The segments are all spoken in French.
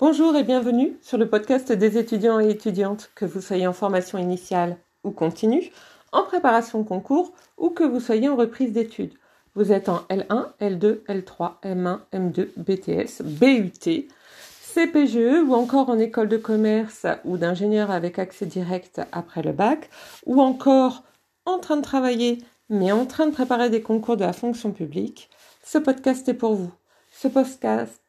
Bonjour et bienvenue sur le podcast des étudiants et étudiantes, que vous soyez en formation initiale ou continue, en préparation concours ou que vous soyez en reprise d'études. Vous êtes en L1, L2, L3, M1, M2, BTS, BUT, CPGE ou encore en école de commerce ou d'ingénieur avec accès direct après le bac ou encore en train de travailler mais en train de préparer des concours de la fonction publique. Ce podcast est pour vous. Ce podcast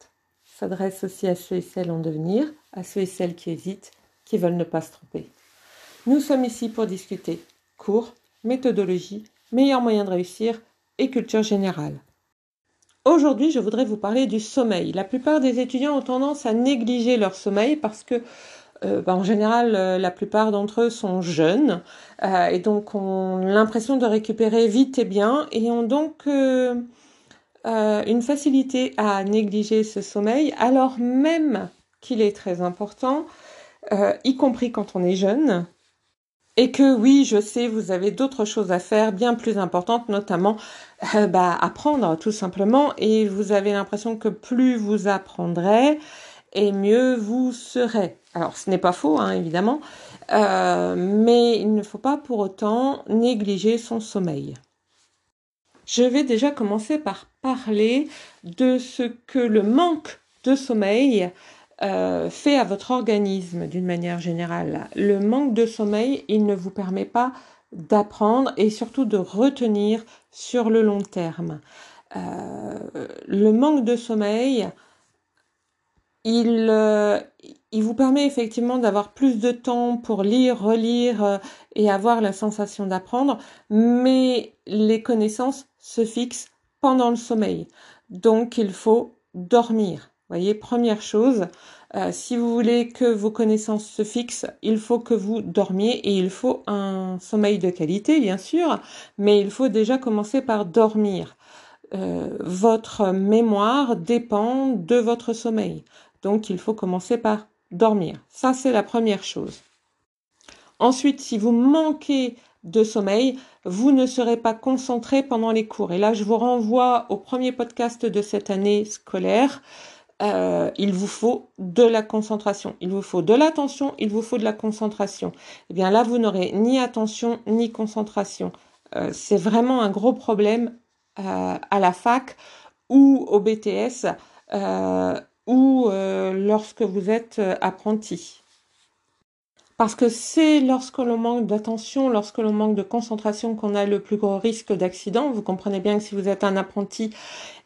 s'adresse aussi à ceux et celles en devenir, à ceux et celles qui hésitent, qui veulent ne pas se tromper. Nous sommes ici pour discuter cours, méthodologie, meilleurs moyens de réussir et culture générale. Aujourd'hui, je voudrais vous parler du sommeil. La plupart des étudiants ont tendance à négliger leur sommeil parce que euh, bah, en général, euh, la plupart d'entre eux sont jeunes euh, et donc ont l'impression de récupérer vite et bien et ont donc euh, une facilité à négliger ce sommeil, alors même qu'il est très important, euh, y compris quand on est jeune. Et que oui, je sais, vous avez d'autres choses à faire bien plus importantes, notamment euh, bah, apprendre tout simplement. Et vous avez l'impression que plus vous apprendrez, et mieux vous serez. Alors ce n'est pas faux, hein, évidemment, mais il ne faut pas pour autant négliger son sommeil. Je vais déjà commencer par parler de ce que le manque de sommeil euh, fait à votre organisme d'une manière générale. Le manque de sommeil, il ne vous permet pas d'apprendre et surtout de retenir sur le long terme. Euh, le manque de sommeil, il, euh, il vous permet effectivement d'avoir plus de temps pour lire, relire euh, et avoir la sensation d'apprendre, mais les connaissances se fixent pendant le sommeil. Donc il faut dormir. Voyez, première chose, euh, si vous voulez que vos connaissances se fixent, il faut que vous dormiez et il faut un sommeil de qualité, bien sûr, mais il faut déjà commencer par dormir. Euh, votre mémoire dépend de votre sommeil. Donc il faut commencer par dormir. Ça, c'est la première chose. Ensuite, si vous manquez de sommeil, vous ne serez pas concentré pendant les cours. Et là, je vous renvoie au premier podcast de cette année scolaire. Euh, il vous faut de la concentration. Il vous faut de l'attention, il vous faut de la concentration. Eh bien là, vous n'aurez ni attention ni concentration. Euh, c'est vraiment un gros problème euh, à la fac ou au BTS ou euh, lorsque vous êtes euh, apprenti. Parce que c'est lorsque l'on manque d'attention, lorsque l'on manque de concentration qu'on a le plus gros risque d'accident. Vous comprenez bien que si vous êtes un apprenti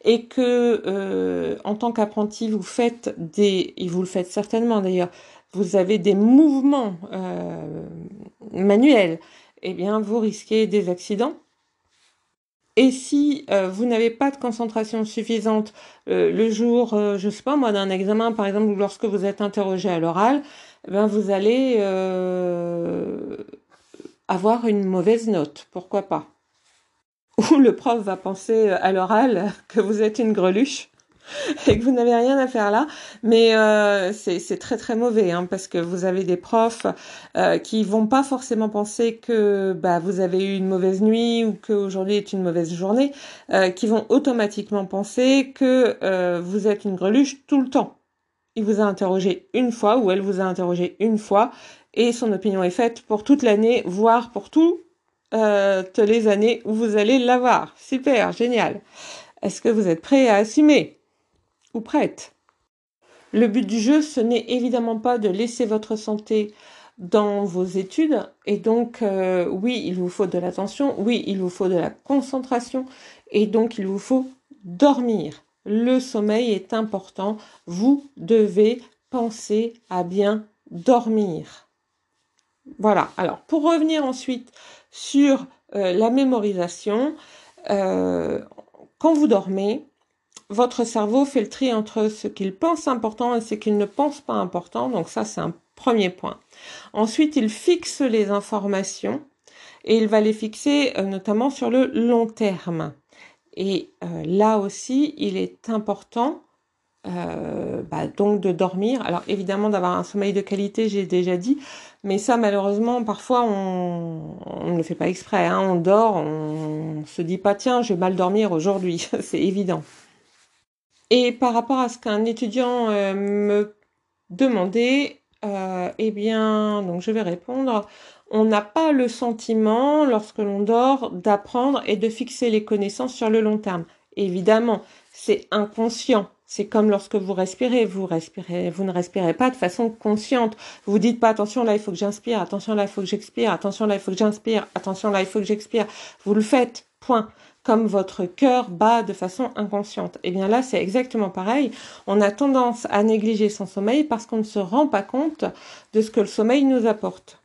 et que euh, en tant qu'apprenti vous faites des, et vous le faites certainement d'ailleurs, vous avez des mouvements manuels, eh bien vous risquez des accidents et si euh, vous n'avez pas de concentration suffisante euh, le jour, euh, je sais pas moi, d'un examen, par exemple, ou lorsque vous êtes interrogé à l'oral, eh ben vous allez avoir une mauvaise note. Pourquoi pas? Ou le prof va penser à l'oral que vous êtes une greluche et que vous n'avez rien à faire là. Mais euh, c'est très très mauvais hein, parce que vous avez des profs euh, qui vont pas forcément penser que bah, vous avez eu une mauvaise nuit ou qu'aujourd'hui est une mauvaise journée, euh, qui vont automatiquement penser que euh, vous êtes une greluche tout le temps. Il vous a interrogé une fois ou elle vous a interrogé une fois et son opinion est faite pour toute l'année, voire pour toutes les années où vous allez l'avoir. Super, génial. Est-ce que vous êtes prêt à assumer? Prête. Le but du jeu, ce n'est évidemment pas de laisser votre santé dans vos études et donc euh, oui, il vous faut de l'attention, oui, il vous faut de la concentration et donc il vous faut dormir. Le sommeil est important, vous devez penser à bien dormir. Voilà, alors pour revenir ensuite sur euh, la mémorisation, euh, quand vous dormez, votre cerveau fait le tri entre ce qu'il pense important et ce qu'il ne pense pas important. Donc ça, c'est un premier point. Ensuite, il fixe les informations et il va les fixer euh, notamment sur le long terme. Et euh, là aussi, il est important euh, bah, donc de dormir. Alors évidemment d'avoir un sommeil de qualité, j'ai déjà dit, mais ça malheureusement parfois on, ne le fait pas exprès. Hein. On dort, on se dit pas tiens je vais mal dormir aujourd'hui, c'est évident. Et par rapport à ce qu'un étudiant euh, me demandez, euh, eh bien, donc je vais répondre. On n'a pas le sentiment, lorsque l'on dort, d'apprendre et de fixer les connaissances sur le long terme. Évidemment, c'est inconscient. C'est comme lorsque vous respirez, vous respirez, vous ne respirez pas de façon consciente. Vous dites pas attention là il faut que j'inspire, attention là il faut que j'expire, attention là il faut que j'inspire, attention là il faut que j'expire. Vous le faites, point. Comme votre cœur bat de façon inconsciente. Et eh bien là c'est exactement pareil. On a tendance à négliger son sommeil parce qu'on ne se rend pas compte de ce que le sommeil nous apporte.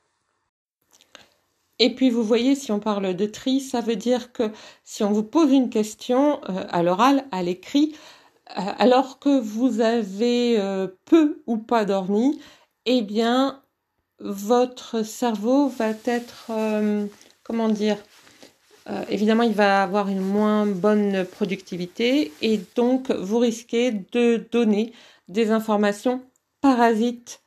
Et puis vous voyez, si on parle de tri, ça veut dire que si on vous pose une question euh, à l'oral, à l'écrit, euh, alors que vous avez euh, peu ou pas dormi, eh bien, votre cerveau va être, comment dire, évidemment, il va avoir une moins bonne productivité et donc vous risquez de donner des informations parasites,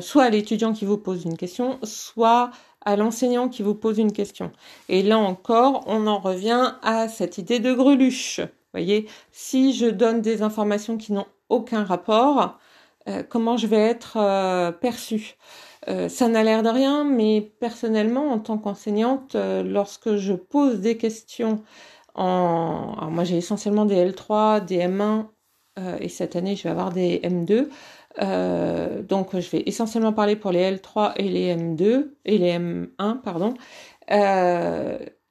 soit à l'étudiant qui vous pose une question, soit à l'enseignant qui vous pose une question. Et là encore, on en revient à cette idée de greluche voyez, si je donne des informations qui n'ont aucun rapport, euh, comment je vais être euh, perçue? Euh, Ça n'a l'air de rien, mais personnellement, en tant qu'enseignante, lorsque je pose des questions en... Alors moi, j'ai essentiellement des L3, des M1, et cette année, je vais avoir des M2. donc, je vais essentiellement parler pour les L3 et les M2, et les M1, pardon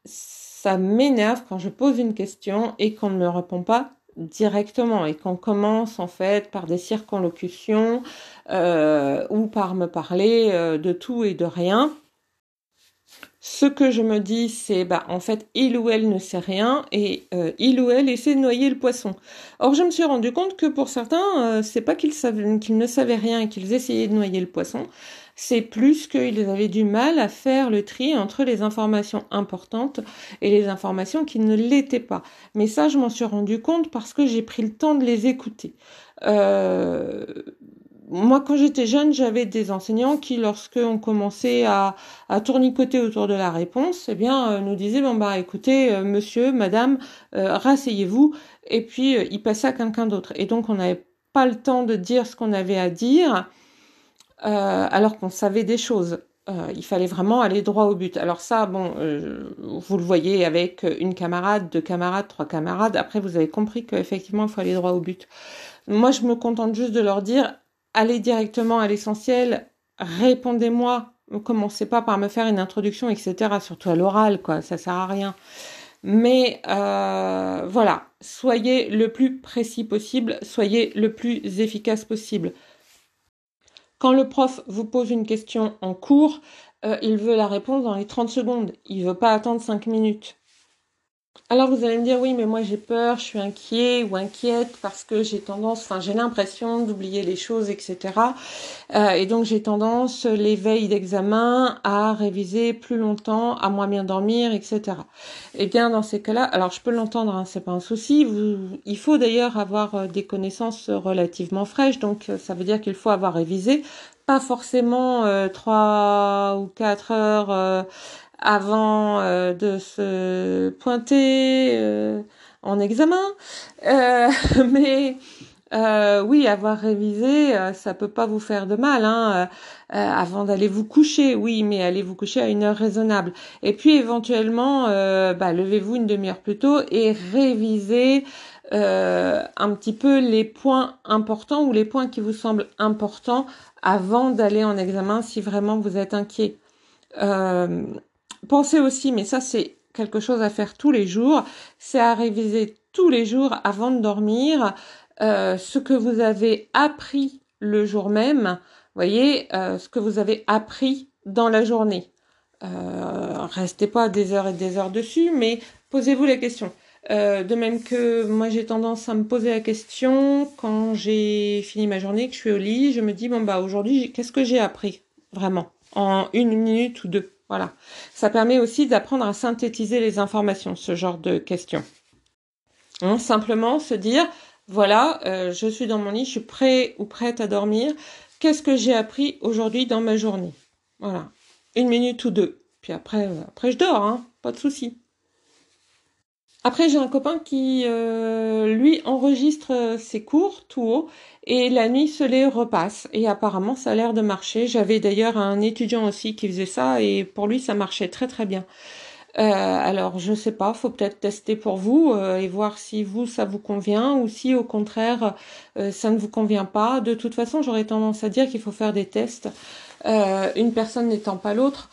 ça m'énerve quand je pose une question et qu'on ne me répond pas directement et qu'on commence en fait par des circonlocutions euh, ou par me parler euh, de tout et de rien. Ce que je me dis, c'est bah en fait il ou elle ne sait rien et euh, il ou elle essaie de noyer le poisson. Or je me suis rendu compte que pour certains, c'est pas qu'ils qu'ils ne savaient rien et qu'ils essayaient de noyer le poisson, c'est plus qu'ils avaient du mal à faire le tri entre les informations importantes et les informations qui ne l'étaient pas. Mais ça, je m'en suis rendu compte parce que j'ai pris le temps de les écouter. Euh, moi, quand j'étais jeune, j'avais des enseignants qui, lorsque on commençait à, à tournicoter autour de la réponse, eh bien, euh, nous disaient bon bah écoutez, euh, monsieur, madame, rasseyez-vous, et puis il passait à quelqu'un d'autre. Et donc, on n'avait pas le temps de dire ce qu'on avait à dire. Euh, alors qu'on savait des choses. Euh, il fallait vraiment aller droit au but. Alors ça, bon, euh, vous le voyez avec une camarade, deux camarades, trois camarades. Après, vous avez compris qu'effectivement, il faut aller droit au but. Moi, je me contente juste de leur dire, allez directement à l'essentiel, répondez-moi, ne commencez pas par me faire une introduction, etc. Surtout à l'oral, quoi, ça sert à rien. Mais voilà, soyez le plus précis possible, soyez le plus efficace possible. Quand le prof vous pose une question en cours, euh, il veut la réponse dans les 30 secondes. Il veut pas attendre 5 minutes. Alors vous allez me dire oui mais moi j'ai peur, je suis inquiet ou inquiète parce que j'ai tendance, enfin j'ai l'impression d'oublier les choses, etc. Euh, et donc j'ai tendance les veilles d'examen à réviser plus longtemps, à moins bien dormir, etc. Et eh bien dans ces cas-là, alors je peux l'entendre, hein, c'est pas un souci. Vous, il faut d'ailleurs avoir euh, des connaissances relativement fraîches, donc euh, ça veut dire qu'il faut avoir révisé, pas forcément trois ou quatre heures avant euh, de se pointer euh, en examen. Euh, mais oui, avoir révisé, ça peut pas vous faire de mal. Hein, avant d'aller vous coucher, oui, mais allez vous coucher à une heure raisonnable. Et puis éventuellement, bah, levez-vous une demi-heure plus tôt et révisez un petit peu les points importants ou les points qui vous semblent importants avant d'aller en examen si vraiment vous êtes inquiet. Euh, Pensez aussi, mais ça c'est quelque chose à faire tous les jours, c'est à réviser tous les jours avant de dormir euh, ce que vous avez appris le jour même, voyez, euh, ce que vous avez appris dans la journée. Euh, restez pas des heures et des heures dessus, mais posez-vous la question. de même que moi j'ai tendance à me poser la question quand j'ai fini ma journée, que je suis au lit, je me dis bon bah aujourd'hui qu'est-ce que j'ai appris vraiment en une minute ou deux? Voilà. Ça permet aussi d'apprendre à synthétiser les informations, ce genre de questions. Hein, simplement se dire, voilà, euh, je suis dans mon lit, je suis prêt ou prête à dormir. Qu'est-ce que j'ai appris aujourd'hui dans ma journée? Voilà. Une minute ou deux. Puis après, euh, après je dors, hein, pas de souci. Après, j'ai un copain qui, euh, lui, enregistre ses cours tout haut et la nuit se les repasse. Et apparemment, ça a l'air de marcher. J'avais d'ailleurs un étudiant aussi qui faisait ça et pour lui, ça marchait très très bien. Euh, alors, je sais pas, faut peut-être tester pour vous euh, et voir si vous, ça vous convient ou si au contraire, euh, ça ne vous convient pas. De toute façon, j'aurais tendance à dire qu'il faut faire des tests, une personne n'étant pas l'autre.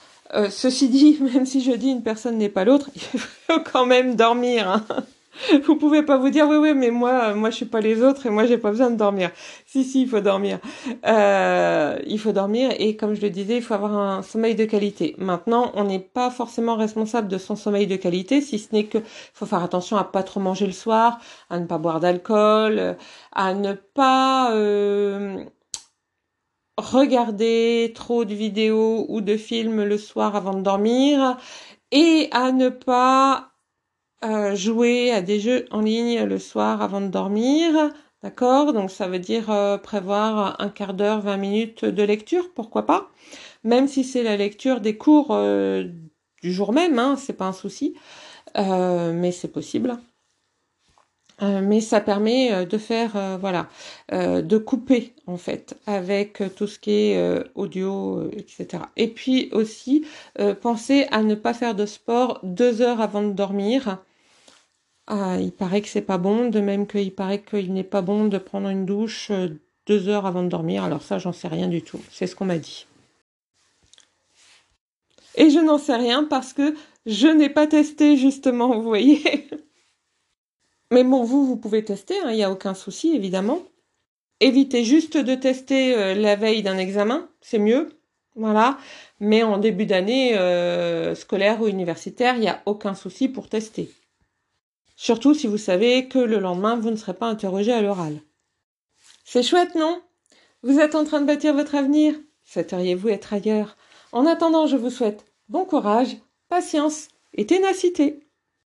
Ceci dit, même si je dis une personne n'est pas l'autre, il faut quand même dormir. Hein. Vous pouvez pas vous dire oui oui mais moi moi je suis pas les autres et moi j'ai pas besoin de dormir. Si si il faut dormir. Euh, il faut dormir et comme je le disais il faut avoir un sommeil de qualité. Maintenant on n'est pas forcément responsable de son sommeil de qualité si ce n'est que faut faire attention à pas trop manger le soir, à ne pas boire d'alcool, à ne pas euh, regarder trop de vidéos ou de films le soir avant de dormir et à ne pas jouer à des jeux en ligne le soir avant de dormir. D'accord? Donc ça veut dire euh, prévoir un quart d'heure, 20 minutes de lecture, pourquoi pas? Même si c'est la lecture des cours euh, du jour même, hein, c'est pas un souci, euh, mais c'est possible. Mais ça permet de faire, voilà, de couper en fait avec tout ce qui est audio, etc. Et puis aussi, pensez à ne pas faire de sport deux heures avant de dormir ah, il paraît que c'est pas bon, de même qu'il paraît qu'il n'est pas bon de prendre une douche euh, deux heures avant de dormir. Alors ça, j'en sais rien du tout. C'est ce qu'on m'a dit. Et je n'en sais rien parce que je n'ai pas testé justement, vous voyez. Mais bon, vous, vous pouvez tester, hein, il n'y a aucun souci, évidemment. Évitez juste de tester euh, la veille d'un examen, c'est mieux. Voilà. Mais en début d'année euh, scolaire ou universitaire, il n'y a aucun souci pour tester. Surtout si vous savez que le lendemain, vous ne serez pas interrogé à l'oral. C'est chouette, non? Vous êtes en train de bâtir votre avenir Souhaiteriez-vous être ailleurs? En attendant, je vous souhaite bon courage, patience et ténacité.